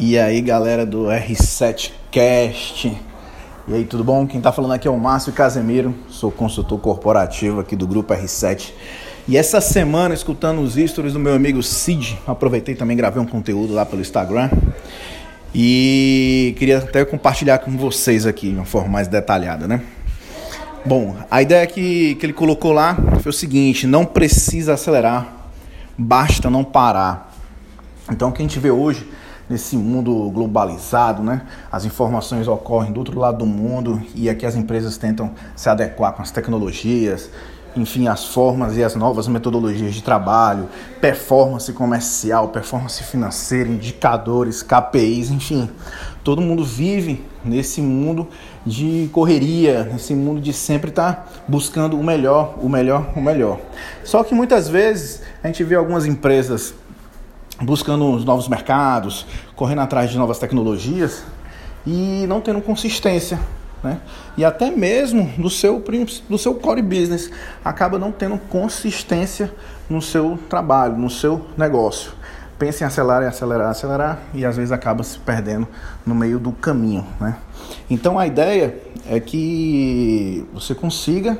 E aí, galera do R7Cast. E aí, tudo bom? Quem tá falando aqui é o Márcio Casemiro, sou consultor corporativo aqui do grupo R7. E essa semana, escutando os stories do meu amigo Cid, aproveitei também gravei um conteúdo lá pelo Instagram. E queria até compartilhar com vocês aqui de uma forma mais detalhada, né? Bom, a ideia que, que ele colocou lá foi o seguinte: não precisa acelerar, basta não parar. Então, o que a gente vê hoje nesse mundo globalizado, né? As informações ocorrem do outro lado do mundo e aqui as empresas tentam se adequar com as tecnologias, enfim, as formas e as novas metodologias de trabalho, performance comercial, performance financeira, indicadores, KPIs, enfim. Todo mundo vive nesse mundo de correria, nesse mundo de sempre estar tá buscando o melhor, o melhor, o melhor. Só que muitas vezes a gente vê algumas empresas buscando os novos mercados, correndo atrás de novas tecnologias e não tendo consistência. Né? E até mesmo do seu, do seu core business, acaba não tendo consistência no seu trabalho, no seu negócio. Pensa em acelerar, acelerar, acelerar e às vezes acaba se perdendo no meio do caminho. Né? Então a ideia é que você consiga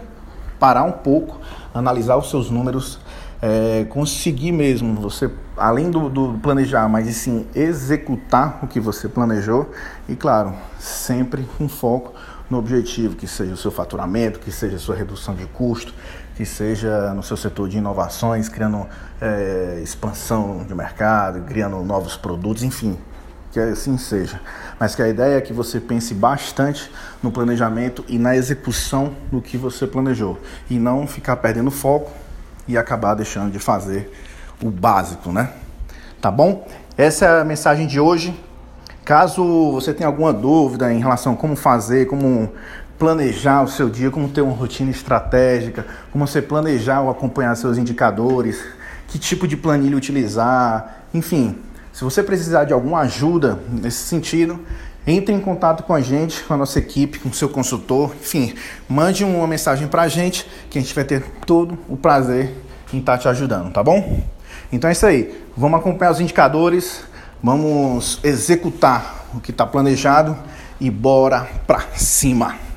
parar um pouco, analisar os seus números, é, conseguir mesmo você, além do, do, planejar, mas sim executar o que você planejou e, claro, sempre com foco no objetivo, que seja o seu faturamento, que seja a sua redução de custo, que seja no seu setor de inovações, criando é, expansão de mercado, criando novos produtos, enfim, que assim seja. Mas que a ideia é que você pense bastante no planejamento e na execução do que você planejou e não ficar perdendo foco e acabar deixando de fazer o básico, né? Tá bom? Essa é a mensagem de hoje. Caso você tenha alguma dúvida em relação a como fazer, como planejar o seu dia, como ter uma rotina estratégica, como você planejar ou acompanhar seus indicadores, que tipo de planilha utilizar, enfim, se você precisar de alguma ajuda nesse sentido, entre em contato com a gente, com a nossa equipe, com o seu consultor, enfim, mande uma mensagem para a gente que a gente vai ter todo o prazer em estar tá te ajudando, tá bom? Então é isso aí, vamos acompanhar os indicadores, vamos executar o que está planejado e bora pra cima!